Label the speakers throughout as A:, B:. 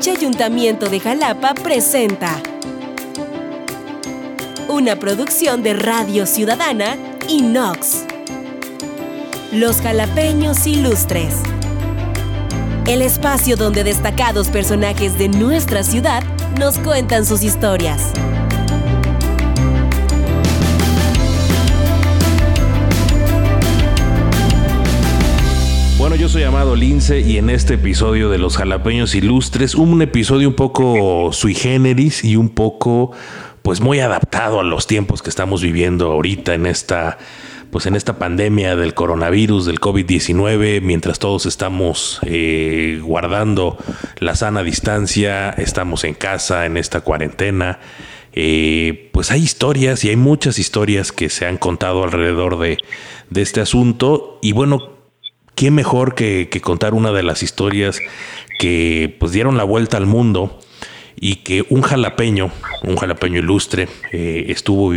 A: H Ayuntamiento de Jalapa presenta una producción de Radio Ciudadana y Nox. Los jalapeños ilustres. El espacio donde destacados personajes de nuestra ciudad nos cuentan sus historias.
B: Yo soy Amado Lince y en este episodio de Los Jalapeños Ilustres, un episodio un poco sui generis y un poco, pues muy adaptado a los tiempos que estamos viviendo ahorita en esta, pues en esta pandemia del coronavirus, del COVID-19, mientras todos estamos eh, guardando la sana distancia, estamos en casa, en esta cuarentena. Eh, pues hay historias y hay muchas historias que se han contado alrededor de, de este asunto. Y bueno, ¿Qué mejor que, contar una de las historias que pues dieron la vuelta al mundo y que un jalapeño, un jalapeño ilustre, eh, estuvo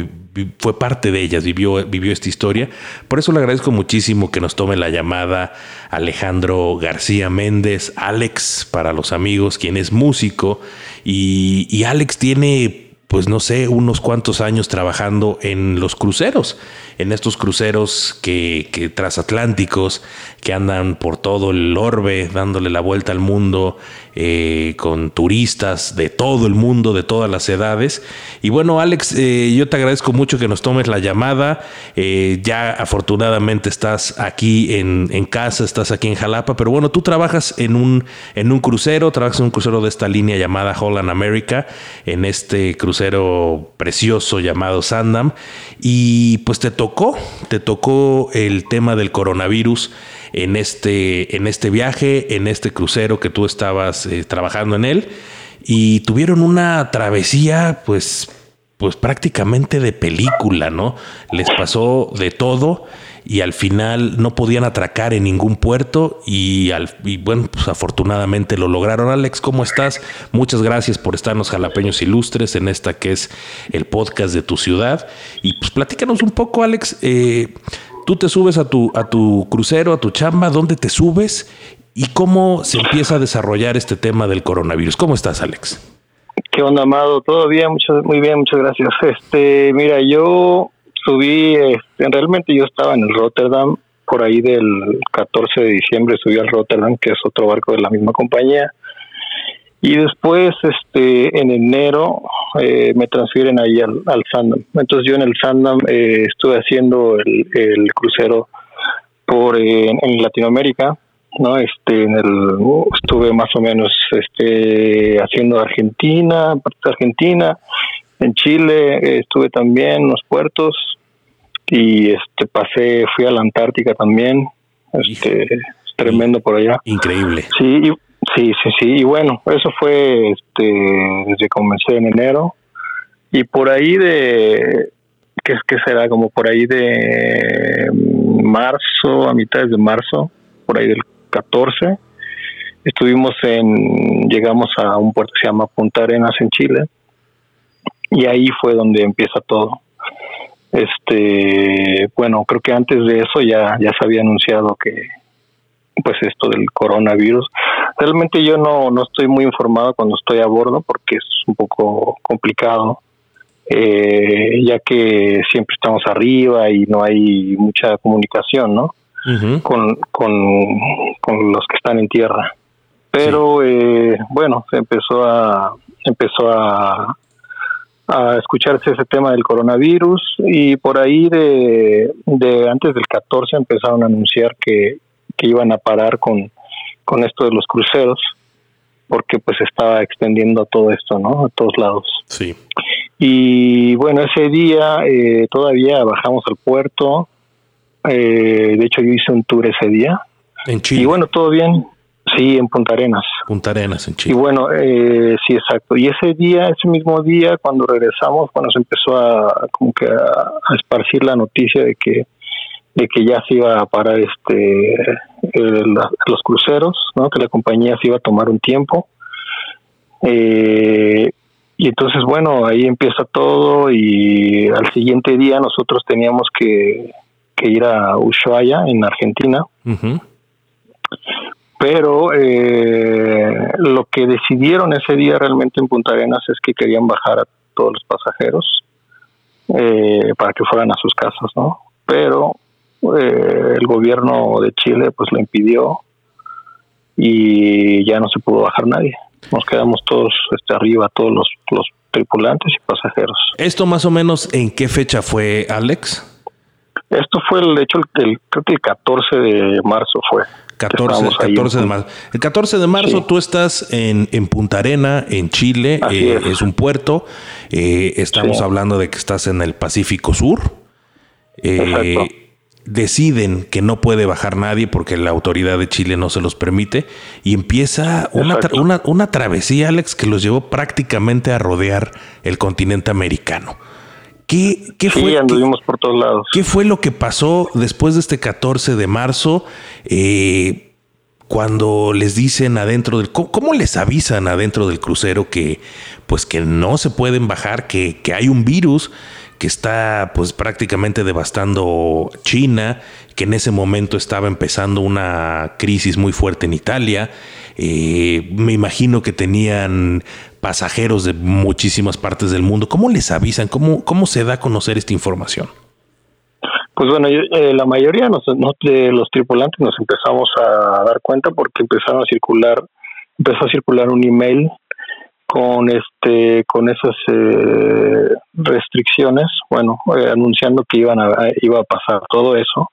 B: fue parte de ellas, vivió, vivió esta historia. Por eso le agradezco muchísimo que nos tome la llamada Alejandro García Méndez, Alex para los amigos, quien es músico. Y Alex tiene, pues no sé, unos cuantos años trabajando en los cruceros en estos cruceros que, que transatlánticos que andan por todo el orbe dándole la vuelta al mundo eh, con turistas de todo el mundo, de todas las edades. Y bueno, Alex, eh, yo te agradezco mucho que nos tomes la llamada. Eh, ya afortunadamente estás aquí en, en, casa, estás aquí en Jalapa, pero bueno, tú trabajas en un, en un crucero, trabajas en un crucero de esta línea llamada Holland America, en este crucero precioso llamado Sandam. Y pues te tocó, te tocó el tema del coronavirus en este, en este viaje, en este crucero que tú estabas eh, trabajando en él y tuvieron una travesía pues, pues prácticamente de película, ¿no? Les pasó de todo y al final no podían atracar en ningún puerto y, al, y bueno, pues afortunadamente lo lograron. Alex, ¿cómo estás? Muchas gracias por estarnos jalapeños ilustres en esta que es el podcast de tu ciudad. Y pues platícanos un poco, Alex, eh, tú te subes a tu, a tu crucero, a tu chamba, ¿dónde te subes? ¿Y cómo se empieza a desarrollar este tema del coronavirus? ¿Cómo estás, Alex?
C: ¿Qué onda, Amado? Todo bien, mucho, muy bien, muchas gracias. Este, mira, yo subí, este, realmente yo estaba en el Rotterdam, por ahí del 14 de diciembre subí al Rotterdam, que es otro barco de la misma compañía, y después, este, en enero, eh, me transfieren ahí al, al, Sandam. Entonces yo en el Sandam eh, estuve haciendo el, el crucero por eh, en Latinoamérica, no este en el estuve más o menos este haciendo Argentina Argentina en Chile estuve también en los puertos y este pasé fui a la Antártica también este es tremendo por allá.
B: Increíble.
C: Sí sí sí sí y bueno eso fue este desde que comencé en enero y por ahí de que es que será como por ahí de marzo a mitad de marzo por ahí del 14 estuvimos en llegamos a un puerto que se llama Punta Arenas en Chile y ahí fue donde empieza todo. Este, bueno, creo que antes de eso ya, ya se había anunciado que, pues esto del coronavirus. Realmente yo no, no estoy muy informado cuando estoy a bordo porque es un poco complicado, eh, ya que siempre estamos arriba y no hay mucha comunicación, ¿no? con, con, con, los que están en tierra. Pero sí. eh, bueno, se empezó a empezó a, a escucharse ese tema del coronavirus y por ahí de, de antes del 14 empezaron a anunciar que, que iban a parar con, con esto de los cruceros porque pues estaba extendiendo todo esto, ¿no? A todos lados.
B: Sí.
C: Y bueno, ese día eh, todavía bajamos al puerto. Eh, de hecho, yo hice un tour ese día.
B: En Chile.
C: Y bueno, todo bien. Sí, en Punta Arenas.
B: Punta Arenas, en Chile.
C: Y bueno, eh, sí, exacto. Y ese día, ese mismo día, cuando regresamos, cuando se empezó a como que a, a esparcir la noticia de que de que ya se iba a parar este el, los cruceros, ¿no? Que la compañía se iba a tomar un tiempo. Eh, y entonces, bueno, ahí empieza todo y al siguiente día nosotros teníamos que, que ir a Ushuaia, en Argentina.
B: Uh -huh
C: pero eh, lo que decidieron ese día realmente en Punta Arenas es que querían bajar a todos los pasajeros eh, para que fueran a sus casas, ¿no? El gobierno de Chile pues lo impidió y ya no se pudo bajar nadie. Nos quedamos todos este, arriba, todos los, los tripulantes y pasajeros.
B: ¿Esto más o menos en qué fecha fue, Alex?
C: Esto fue el hecho, el, creo que el 14 de marzo fue.
B: 14, 14 de marzo. El 14 de marzo tú estás en, en, Punta Arena, en Chile, eh, es. un puerto. Eh, estamos hablando de que estás en el Pacífico Sur. Eh, deciden que no puede bajar nadie porque la autoridad de Chile no se los permite y empieza una, una, una, travesía, Alex, que los llevó prácticamente a rodear el continente americano. ¿Qué, qué fue,
C: anduvimos por todos lados.
B: ¿Qué fue lo que pasó después de este 14 de marzo? Eh, cuando les dicen adentro del ¿cómo, les avisan adentro del crucero que pues que no se pueden bajar, que, que hay un virus que está pues prácticamente devastando China, que en ese momento estaba empezando una crisis muy fuerte en Italia. Eh, me imagino que tenían pasajeros de muchísimas partes del mundo. ¿Cómo les avisan? ¿Cómo, cómo se da a conocer esta información?
C: Pues bueno, eh, la mayoría de los tripulantes nos empezamos a dar cuenta porque empezaron a circular, empezó a circular un email con este con esas eh, restricciones, bueno, eh, anunciando que iban a, iba a pasar todo eso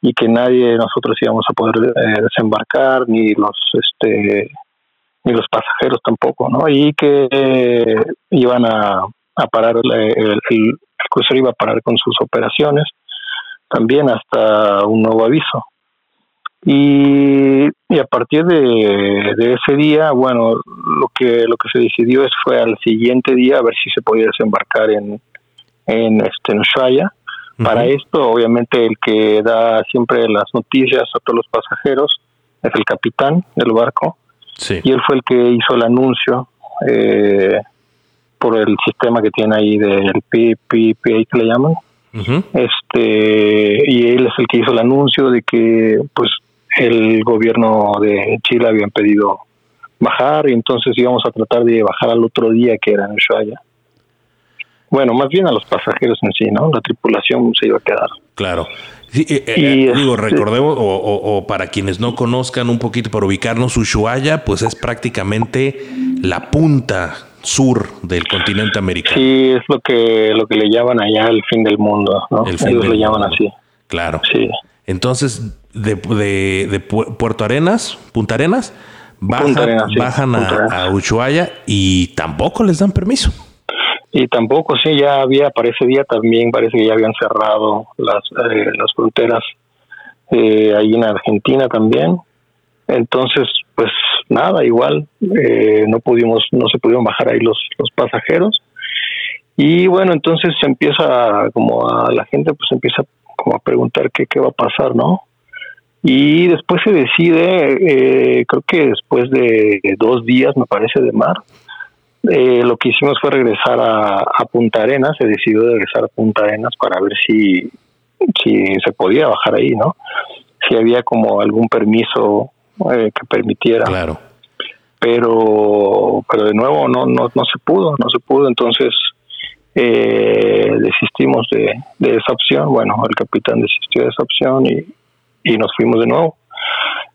C: y que nadie nosotros íbamos a poder desembarcar ni los este ni los pasajeros tampoco, ¿no? Y que iban a, a parar el, el, el crucero iba a parar con sus operaciones también hasta un nuevo aviso. Y, y a partir de, ese día, bueno, lo que lo que se decidió es fue al siguiente día a ver si se podía desembarcar en, en este Ushuaia. Para esto, obviamente, el que da siempre las noticias a todos los pasajeros es el capitán del barco. Y él fue el que hizo el anuncio eh, por el sistema que tiene ahí del PPPA que le llaman, este y él es el que hizo el anuncio de que pues el gobierno de Chile había pedido bajar y entonces íbamos a tratar de bajar al otro día que era en Ushuaia. Bueno, más bien a los pasajeros en sí, ¿no? La tripulación se iba a quedar.
B: Claro. Eh, eh, eh, digo, recordemos, o, o, para quienes no conozcan un poquito, para ubicarnos, Ushuaia, pues es prácticamente la punta sur del continente americano.
C: Sí, es lo que lo que le llaman allá el fin del mundo, ¿no? Ellos le llaman así.
B: Claro. Sí. Entonces, de, de, Puerto Arenas, Punta Arenas, bajan, a, Ushuaia y tampoco les dan permiso.
C: Y tampoco, sí, ya había, para ese día también parece que ya habían cerrado las, eh, las fronteras eh, ahí en Argentina también. Entonces, pues nada, igual eh, no pudimos, no se pudieron bajar ahí los, los pasajeros. Y bueno, entonces se empieza como a la gente pues empieza como a preguntar qué, qué va a pasar, ¿no? Y después se decide, eh, creo que después de dos días, me parece, de mar, eh, lo que hicimos fue regresar a, a, Punta Arenas, se decidió regresar a Punta Arenas para ver si, si se podía bajar ahí, ¿no? Si había como algún permiso eh, que permitiera.
B: Claro.
C: Pero, pero de nuevo no, no, no se pudo, no se pudo, entonces eh, desistimos de, de, esa opción. Bueno, el capitán desistió de esa opción y, y nos fuimos de nuevo.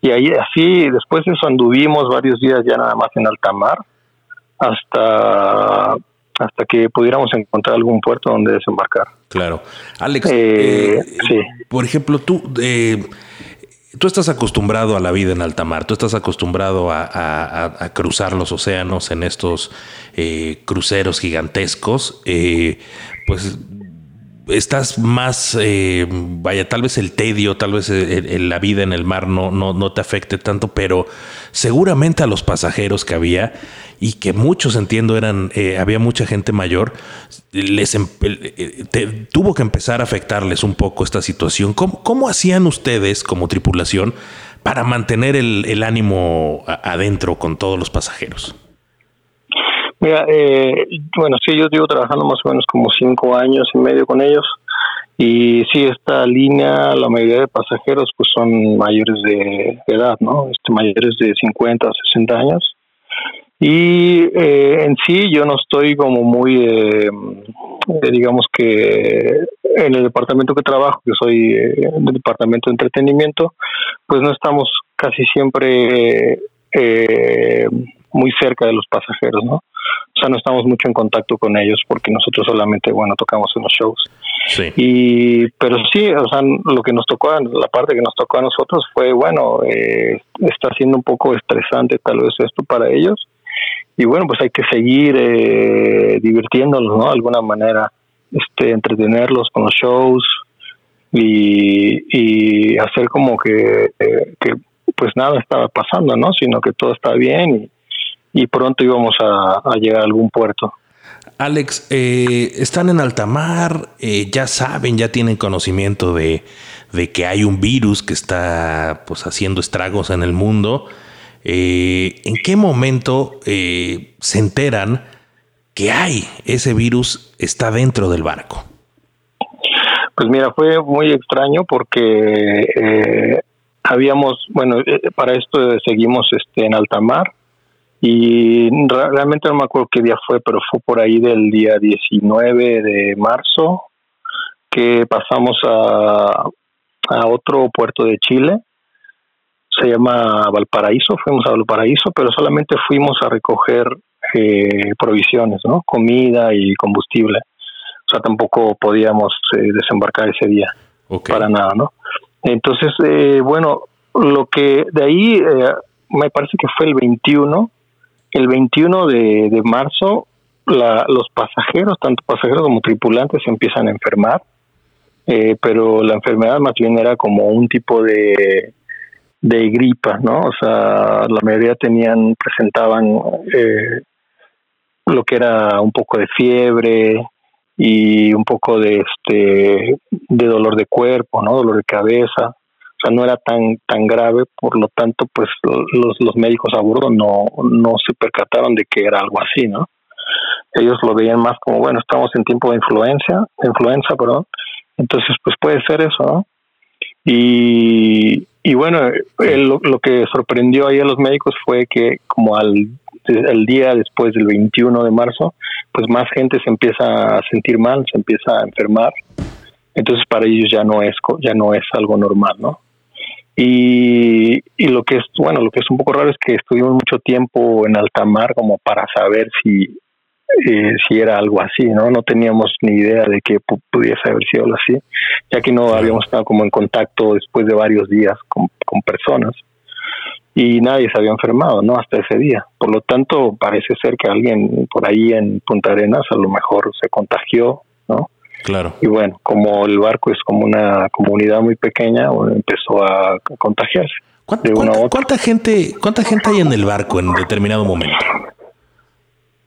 C: Y ahí así, después de eso anduvimos varios días ya nada más en alta mar hasta hasta que pudiéramos encontrar algún puerto donde desembarcar.
B: Claro. Alex, eh, sí. por ejemplo, tú, eh, tú estás acostumbrado a la vida en alta mar, tú estás acostumbrado a, cruzar los océanos en estos eh, cruceros gigantescos, eh, pues estás más, eh, vaya, tal vez el tedio, tal vez la vida en el mar no, no, no te afecte tanto, pero seguramente a los pasajeros que había y que muchos entiendo eran, eh, había mucha gente mayor, les em, eh, tuvo que empezar a afectarles un poco esta situación. ¿Cómo, hacían ustedes como tripulación para mantener el, ánimo adentro con todos los pasajeros?
C: Mira, eh, bueno, sí, yo llevo trabajando más o menos como cinco años y medio con ellos Y sí, esta línea, la mayoría de pasajeros pues son mayores de edad, ¿no? Este, mayores de 50 o 60 años. Y eh, en sí yo no estoy como muy, eh, digamos que en el departamento que trabajo, que soy eh, en el departamento de entretenimiento, pues no estamos casi siempre muy cerca de los pasajeros, ¿no? O sea, no estamos mucho en contacto con ellos porque nosotros solamente, bueno, tocamos en los shows. Sí. Y, pero sí, o sea, lo que nos tocó, la parte que nos tocó a nosotros fue, bueno, eh, está siendo un poco estresante tal vez esto para ellos. Y bueno, pues hay que seguir eh, divirtiéndolos, ¿no? De alguna manera, este, entretenerlos con los shows y, y hacer como que, eh, que pues nada estaba pasando, ¿no? Sino que todo está bien y y pronto íbamos a, llegar a algún puerto.
B: Alex, eh, están en alta mar, eh, ya saben, ya tienen conocimiento de, que hay un virus que está pues, haciendo estragos en el mundo. Eh, ¿En qué momento se enteran que hay ese virus está dentro del barco?
C: Pues mira, fue muy extraño porque habíamos, bueno, para esto seguimos este, en alta mar y realmente no me acuerdo qué día fue, pero fue por ahí del día 19 de marzo que pasamos a, a otro puerto de Chile, se llama Valparaíso, fuimos a Valparaíso, pero solamente fuimos a recoger eh, provisiones, ¿no? Comida y combustible. O sea, tampoco podíamos eh, desembarcar ese día, para nada, ¿no? Entonces, eh, bueno, lo que de ahí, me parece que fue el 21, el 21 de, marzo los pasajeros, tanto pasajeros como tripulantes, se empiezan a enfermar, eh, pero la enfermedad más bien era como un tipo de, de gripa, ¿no? O sea, la mayoría tenían, presentaban eh, lo que era un poco de fiebre y un poco de este de dolor de cuerpo, ¿no? Dolor de cabeza no era tan tan grave, por lo tanto, pues los, los médicos a bordo no, no se percataron de que era algo así, ¿no? Ellos lo veían más como, bueno, estamos en tiempo de influencia, influenza, perdón, entonces pues puede ser eso, ¿no? Y, y bueno, lo, que sorprendió ahí a los médicos fue que como al día después del 21 de marzo, pues más gente se empieza a sentir mal, se empieza a enfermar. Entonces para ellos ya no es ya no es algo normal, ¿no? Y, y lo que es, bueno, lo que es un poco raro es que estuvimos mucho tiempo en alta mar como para saber si, eh, si era algo así, ¿no? No teníamos ni idea de que pudiese haber sido así, ya que no habíamos estado como en contacto después de varios días con, con personas y nadie se había enfermado, ¿no? Hasta ese día. Por lo tanto, parece ser que alguien por ahí en Punta Arenas a lo mejor se contagió, ¿no?
B: Claro.
C: Y bueno, como el barco es como una comunidad muy pequeña, empezó a contagiarse.
B: ¿Cuánta, gente, ¿Cuánta gente hay en el barco en determinado momento?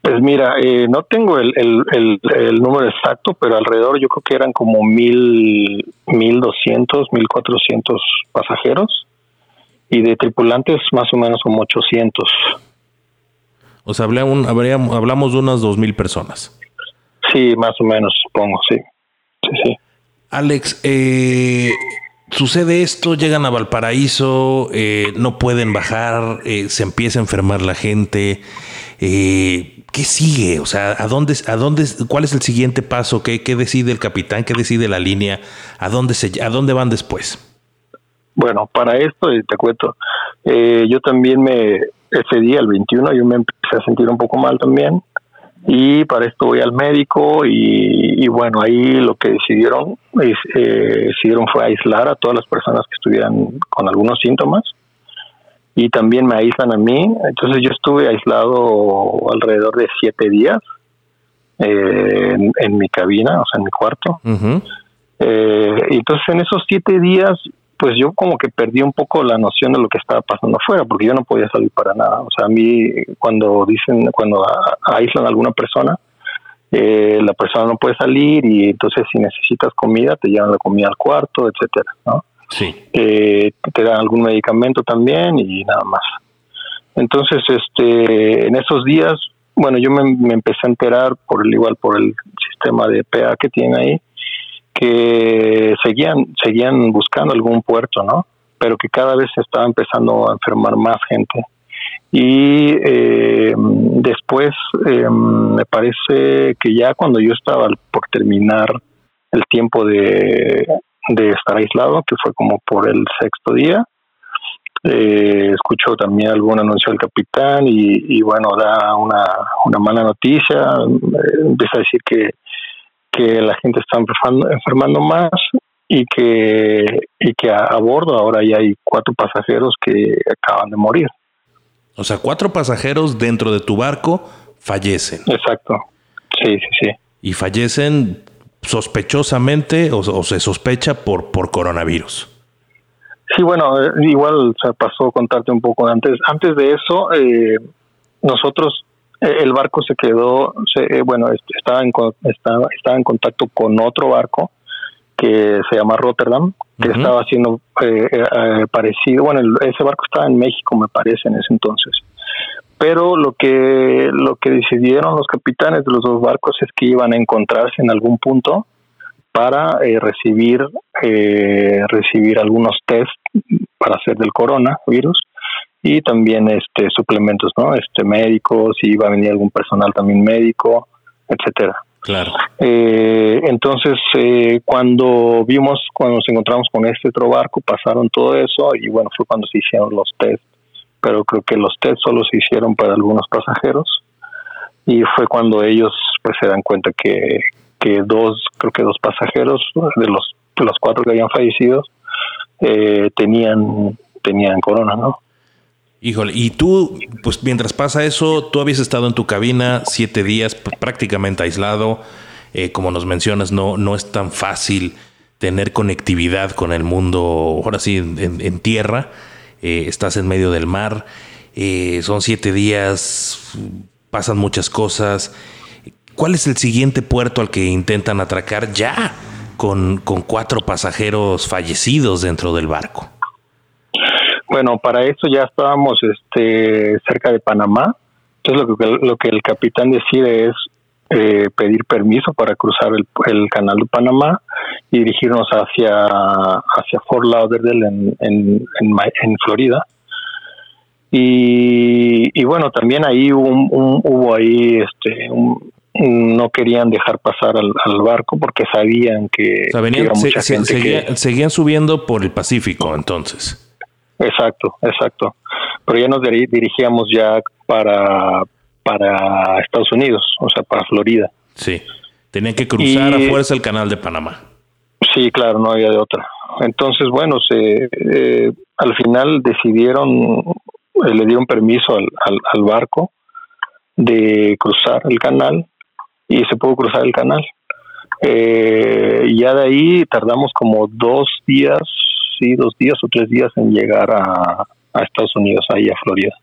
C: Pues mira, eh, no tengo el, el, número exacto, pero alrededor yo creo que eran como mil, mil doscientos, mil cuatrocientos pasajeros y de tripulantes más o menos como ochocientos.
B: O sea, hablamos de unas dos mil personas.
C: Sí, más o menos, supongo, sí. Sí, sí.
B: Alex, eh, sucede esto, llegan a Valparaíso, eh, no pueden bajar, eh, se empieza a enfermar la gente. ¿Qué sigue? O sea, ¿a dónde, a dónde, ¿cuál es el siguiente paso? ¿Qué, ¿Qué, decide el capitán? ¿Qué decide la línea? ¿A dónde, se, a dónde van después?
C: Bueno, para esto, te cuento, yo también me, ese día, el 21, yo me empecé a sentir un poco mal también y para esto voy al médico y, bueno, ahí lo que decidieron, es, eh, decidieron fue aislar a todas las personas que estuvieran con algunos síntomas y también me aíslan a mí. Entonces yo estuve aislado alrededor de siete días eh, en, mi cabina, o sea, en mi cuarto. eh, entonces en esos siete días pues yo como que perdí un poco la noción de lo que estaba pasando afuera, porque yo no podía salir para nada. O sea, a mí cuando dicen, cuando aíslan a alguna persona, eh, la persona no puede salir y entonces si necesitas comida te llevan la comida al cuarto, etcétera, ¿no?
B: Sí.
C: Eh, te dan algún medicamento también y nada más. Entonces, este, en esos días, bueno, yo me, me empecé a enterar por el igual por el sistema de PA que tiene ahí, que seguían, seguían buscando algún puerto, ¿no? Pero que cada vez se estaba empezando a enfermar más gente. Y eh, después eh, me parece que ya cuando yo estaba por terminar el tiempo de, de estar aislado, que fue como por el sexto día, eh, escucho también algún anuncio del capitán y, bueno, da una, una mala noticia, eh, empieza a decir que, que la gente está enfermando, enfermando más y que, y que a, bordo ahora ya hay cuatro pasajeros que acaban de morir.
B: O sea, cuatro pasajeros dentro de tu barco fallecen.
C: Exacto, sí, sí, sí.
B: Y fallecen sospechosamente o, o se sospecha por, por coronavirus.
C: Sí, bueno, eh, igual se pasó contarte un poco antes. Antes de eso, eh, nosotros, el barco se quedó, se, bueno, estaba en, estaba, estaba en contacto con otro barco que se llama Rotterdam, que estaba haciendo parecido, bueno, ese barco estaba en México, me parece, en ese entonces. Pero lo que, lo que decidieron los capitanes de los dos barcos es que iban a encontrarse en algún punto para eh, recibir eh, recibir algunos test para hacer del coronavirus y también este suplementos no este médicos si iba a venir algún personal también médico etcétera.
B: Claro.
C: Eh, entonces cuando vimos cuando nos encontramos con este otro barco pasaron todo eso y bueno fue cuando se hicieron los test pero creo que los test solo se hicieron para algunos pasajeros y fue cuando ellos pues se dan cuenta que, que dos, creo que dos pasajeros de los, los cuatro que habían fallecido eh, tenían, tenían corona, ¿no?
B: Híjole, y tú, pues mientras pasa eso, tú habías estado en tu cabina siete días prácticamente aislado. Eh, como nos mencionas, no, no es tan fácil tener conectividad con el mundo, ahora sí, en, tierra. Eh, estás en medio del mar. son siete días, pasan muchas cosas. ¿Cuál es el siguiente puerto al que intentan atracar ya con, cuatro pasajeros fallecidos dentro del barco?
C: Bueno, para eso ya estábamos este, cerca de Panamá. Entonces lo que, lo que el capitán decide es eh, pedir permiso para cruzar el, canal de Panamá y dirigirnos hacia, hacia Fort Lauderdale en, en, en, Florida. Y, bueno, también ahí hubo, hubo ahí este, un, no querían dejar pasar al, barco porque sabían que,
B: seguían subiendo por el Pacífico entonces.
C: Exacto, exacto. Pero ya nos dirigíamos ya para, para Estados Unidos, o sea, para Florida.
B: Sí, tenían que cruzar a fuerza el canal de Panamá.
C: Sí, claro, no había de otra. Entonces, bueno, se, eh, al final decidieron, eh, le dieron permiso al, al barco de cruzar el canal y se pudo cruzar el canal. Eh, ya de ahí tardamos como dos días, sí, dos días o tres días en llegar a, Estados Unidos, ahí a Florida.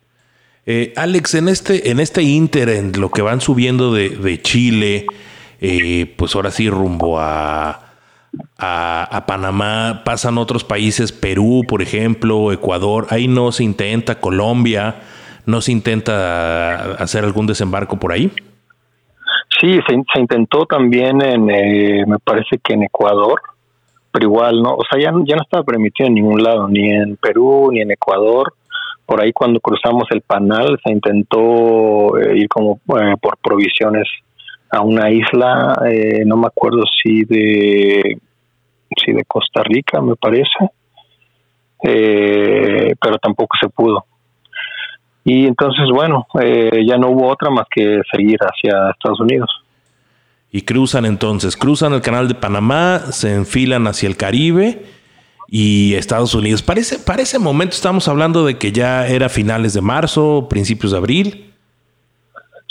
B: Eh, Alex, en este, en este inter, en lo que van subiendo de, Chile, eh, pues ahora sí rumbo a, a, Panamá, pasan otros países, Perú, por ejemplo, Ecuador, ahí no se intenta, Colombia, no se intenta hacer algún desembarco por ahí.
C: Sí, se, intentó también en, eh, me parece que en Ecuador, pero igual, ¿no? O sea, ya, ya no estaba permitido en ningún lado, ni en Perú, ni en Ecuador. Por ahí cuando cruzamos el Panal se intentó eh, ir como eh, por provisiones a una isla, no me acuerdo si de, si de Costa Rica, me parece, pero tampoco se pudo. Y entonces, bueno, eh, ya no hubo otra más que seguir hacia Estados Unidos.
B: Y cruzan entonces, cruzan el canal de Panamá, se enfilan hacia el Caribe y Estados Unidos. Parece, para ese momento estamos hablando de que ya era finales de marzo, principios de abril.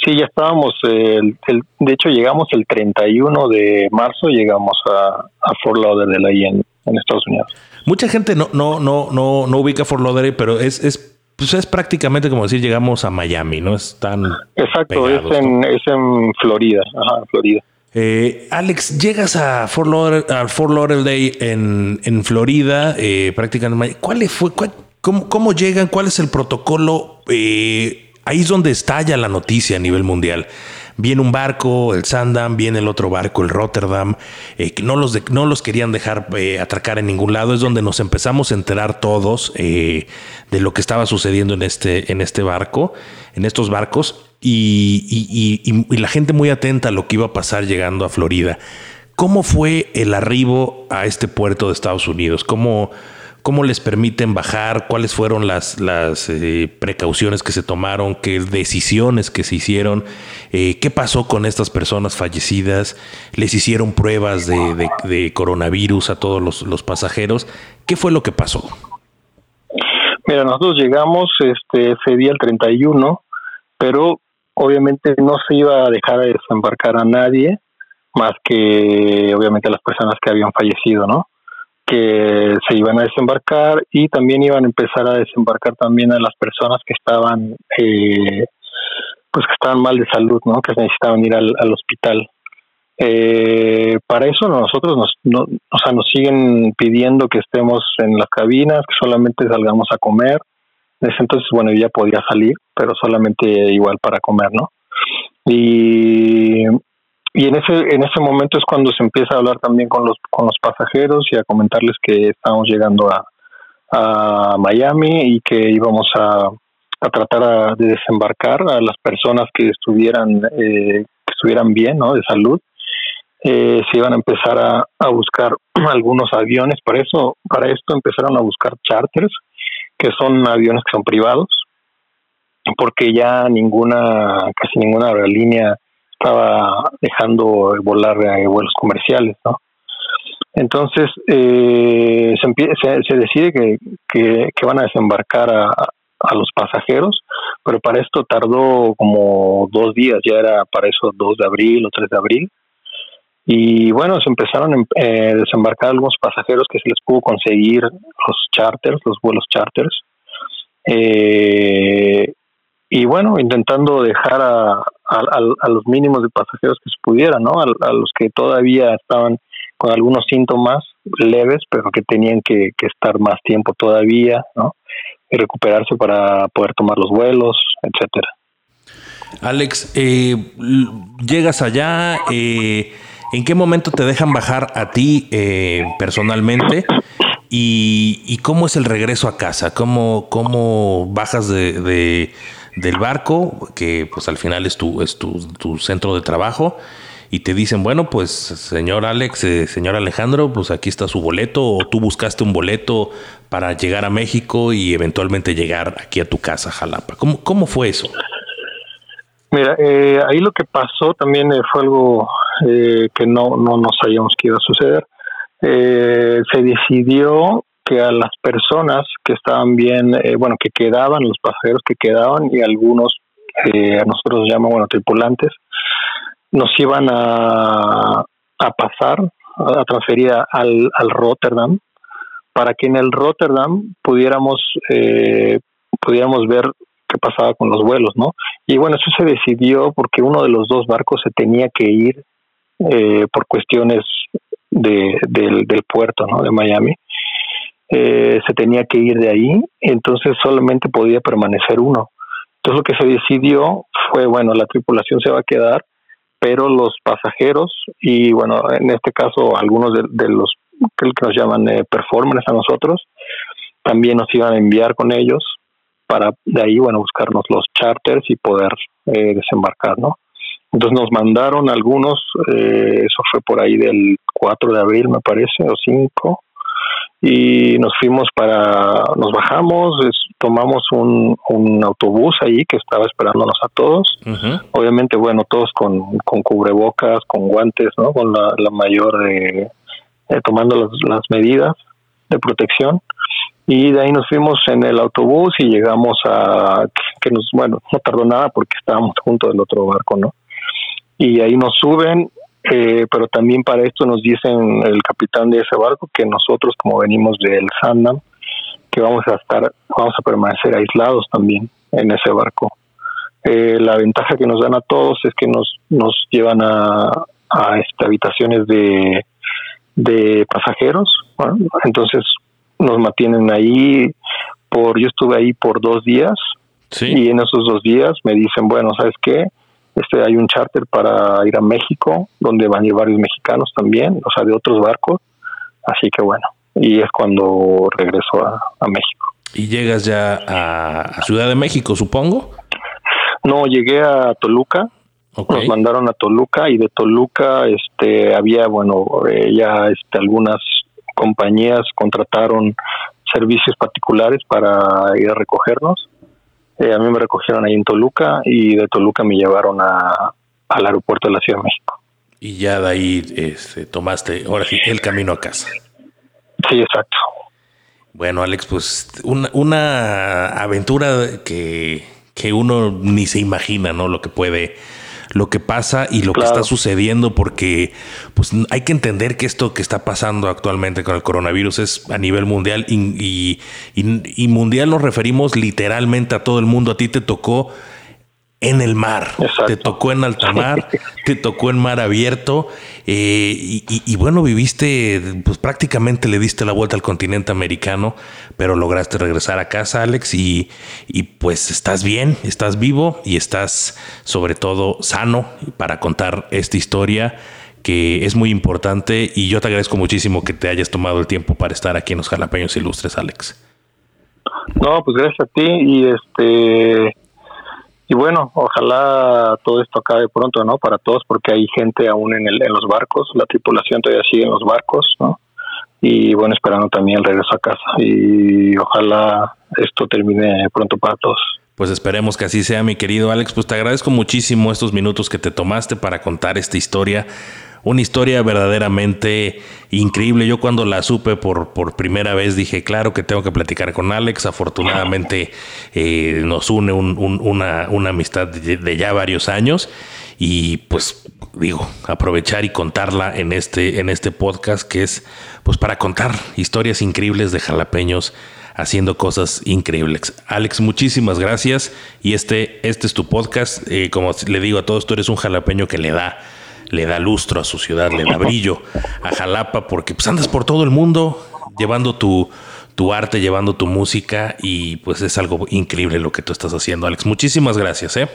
C: Sí, ya estábamos, el, de hecho llegamos el 31 de marzo, llegamos a, a Fort Lauderdale ahí en, en Estados Unidos.
B: Mucha gente no, no, no, no, no ubica Fort Lauderdale, pero es, es pues es prácticamente como decir llegamos a Miami, ¿no? Es tan.
C: Exacto, es, en, es en Florida. Ajá, Florida.
B: Eh, Alex, llegas a Fort Lauderdale, en, en Florida, eh, prácticamente. ¿Cuál fue? cómo, ¿Cómo llegan? ¿Cuál es el protocolo? Eh, ahí es donde estalla la noticia a nivel mundial. Viene un barco, el Sandam, viene el otro barco, el Rotterdam, eh, que no los, no los querían dejar eh, atracar en ningún lado. Es donde nos empezamos a enterar todos eh, de lo que estaba sucediendo en este, en este barco, en estos barcos, y, y la gente muy atenta a lo que iba a pasar llegando a Florida. ¿Cómo fue el arribo a este puerto de Estados Unidos? ¿Cómo, cómo les permiten bajar, cuáles fueron las, las eh, precauciones que se tomaron, qué decisiones que se hicieron, eh, qué pasó con estas personas fallecidas, les hicieron pruebas de, coronavirus a todos los, pasajeros, ¿qué fue lo que pasó?
C: Mira, nosotros llegamos este, ese día el 31, pero obviamente no se iba a dejar de desembarcar a nadie, más que obviamente a las personas que habían fallecido, ¿no? Que se iban a desembarcar y también iban a empezar a desembarcar también a las personas que estaban eh, pues que estaban mal de salud no que necesitaban ir al, hospital. Eh, para eso nosotros nos no, o sea nos siguen pidiendo que estemos en las cabinas que solamente salgamos a comer. Ese entonces bueno ya podía salir pero solamente igual para comer no y y en ese en ese momento es cuando se empieza a hablar también con los con los pasajeros y a comentarles que estamos llegando a, a Miami y que íbamos a, a tratar de desembarcar a las personas que estuvieran eh, que estuvieran bien ¿no? de salud eh, se iban a empezar a, a, buscar algunos aviones para eso para esto empezaron a buscar charters que son aviones que son privados porque ya ninguna casi ninguna aerolínea estaba dejando volar eh, vuelos comerciales, ¿no? Entonces eh, se, se, decide que, que, van a desembarcar a, a, los pasajeros, pero para esto tardó como dos días, ya era para eso 2 de abril o 3 de abril. Y bueno, se empezaron a eh, desembarcar algunos pasajeros que se les pudo conseguir los charters, los vuelos charters. Eh, y bueno, intentando dejar a, a, los mínimos de pasajeros que se pudiera, ¿no? A, los que todavía estaban con algunos síntomas leves, pero que tenían que, estar más tiempo todavía, ¿no? Y recuperarse para poder tomar los vuelos, etcétera.
B: Alex, eh, llegas allá, eh, ¿en qué momento te dejan bajar a ti eh, personalmente? Y, cómo es el regreso a casa? ¿Cómo, cómo bajas de del barco, que pues al final es tu, es tu, tu centro de trabajo, y te dicen, bueno, pues señor Alex, eh, señor Alejandro, pues aquí está su boleto, o tú buscaste un boleto para llegar a México y eventualmente llegar aquí a tu casa, Jalapa. ¿Cómo, cómo fue eso?
C: Mira, eh, ahí lo que pasó también eh, fue algo que no, no, no sabíamos que iba a suceder. se decidió que a las personas que estaban bien, eh, bueno, que quedaban, los pasajeros que quedaban y algunos, eh, a nosotros nos llaman, bueno, tripulantes, nos iban a, a pasar, a transferir al, al Rotterdam, para que en el Rotterdam pudiéramos, eh, pudiéramos ver qué pasaba con los vuelos, ¿no? Y bueno, eso se decidió porque uno de los dos barcos se tenía que ir eh, por cuestiones de, del puerto, ¿no? De Miami eh, se tenía que ir de ahí, entonces solamente podía permanecer uno. Entonces lo que se decidió fue, bueno, la tripulación se va a quedar, pero los pasajeros y, bueno, en este caso algunos de, los que nos llaman eh, performers a nosotros, también nos iban a enviar con ellos para de ahí, bueno, buscarnos los charters y poder eh, desembarcar, ¿no? Entonces nos mandaron algunos, eh, eso fue por ahí del 4 de abril, me parece, o 5, y nos fuimos para, nos bajamos, tomamos un, un, autobús ahí que estaba esperándonos a todos. Obviamente, bueno, todos con, con, cubrebocas, con guantes, ¿no? Con la, mayor, eh, tomando las, las, medidas de protección. Y de ahí nos fuimos en el autobús y llegamos a, que nos, bueno, no tardó nada porque estábamos junto del otro barco, ¿no? Y ahí nos suben eh, pero también para esto nos dicen el capitán de ese barco que nosotros como venimos del Sandam que vamos a estar vamos a permanecer aislados también en ese barco. Eh, la ventaja que nos dan a todos es que nos nos llevan a, a este, habitaciones de de pasajeros entonces nos mantienen ahí por yo estuve ahí por dos días Y en esos dos días me dicen, bueno, ¿sabes qué? Este, hay un charter para ir a México, donde van a ir varios mexicanos también, o sea, de otros barcos. Así que bueno, y es cuando regreso a, México.
B: ¿Y llegas ya a, Ciudad de México, supongo?
C: No, llegué a Toluca. Nos mandaron a Toluca y de Toluca este había bueno eh, ya este, algunas compañías contrataron servicios particulares para ir a recogernos. Eh, a mí me recogieron ahí en Toluca y de Toluca me llevaron a, al aeropuerto de la Ciudad de México.
B: Y ya de ahí este, tomaste, ahora sí, el camino a casa.
C: Sí, exacto.
B: Bueno, Alex, pues una, una aventura que, que uno ni se imagina, ¿no? Lo que puede lo que pasa y lo que está sucediendo, porque pues hay que entender que esto que está pasando actualmente con el coronavirus es a nivel mundial y, y mundial nos referimos literalmente a todo el mundo. A ti te tocó en el mar, te tocó en alta mar, te tocó en mar abierto eh, y, bueno, viviste, pues prácticamente le diste la vuelta al continente americano, pero lograste regresar a casa, Alex, y, y pues estás bien, estás vivo y estás sobre todo sano para contar esta historia que es muy importante y yo te agradezco muchísimo que te hayas tomado el tiempo para estar aquí en los Jalapeños Ilustres, Alex.
C: No, pues gracias a ti y este y bueno, ojalá todo esto acabe pronto, ¿no? Para todos, porque hay gente aún en, el, en los barcos, la tripulación todavía sigue en los barcos, ¿no? Y bueno, esperando también el regreso a casa. Y ojalá esto termine pronto para todos.
B: Pues esperemos que así sea, mi querido Alex. Pues te agradezco muchísimo estos minutos que te tomaste para contar esta historia una historia verdaderamente increíble. Yo cuando la supe por, por primera vez dije, claro que tengo que platicar con Alex. Afortunadamente eh, nos une una, una, amistad de, ya varios años y pues digo, aprovechar y contarla en este, en este podcast que es pues para contar historias increíbles de jalapeños haciendo cosas increíbles. Alex, muchísimas gracias. Y este, este es tu podcast. Eh, como le digo a todos, tú eres un jalapeño que le da le da lustro a su ciudad, le da brillo a Jalapa, porque pues andas por todo el mundo llevando tu, tu arte, llevando tu música y pues es algo increíble lo que tú estás haciendo, Alex. Muchísimas gracias, ¿eh?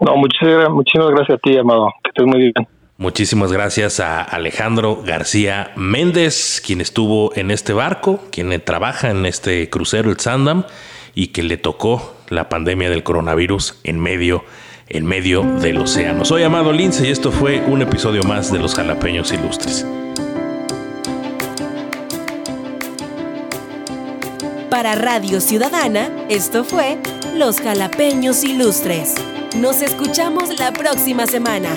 C: No, muchísimas, muchísimas gracias a ti, amado. Que estés muy bien.
B: Muchísimas gracias a Alejandro García Méndez, quien estuvo en este barco, quien trabaja en este crucero, el Sandam, y que le tocó la pandemia del coronavirus en medio en medio del océano. Soy Amado Lince y esto fue un episodio más de Los Jalapeños Ilustres.
A: Para Radio Ciudadana, esto fue Los Jalapeños Ilustres. Nos escuchamos la próxima semana.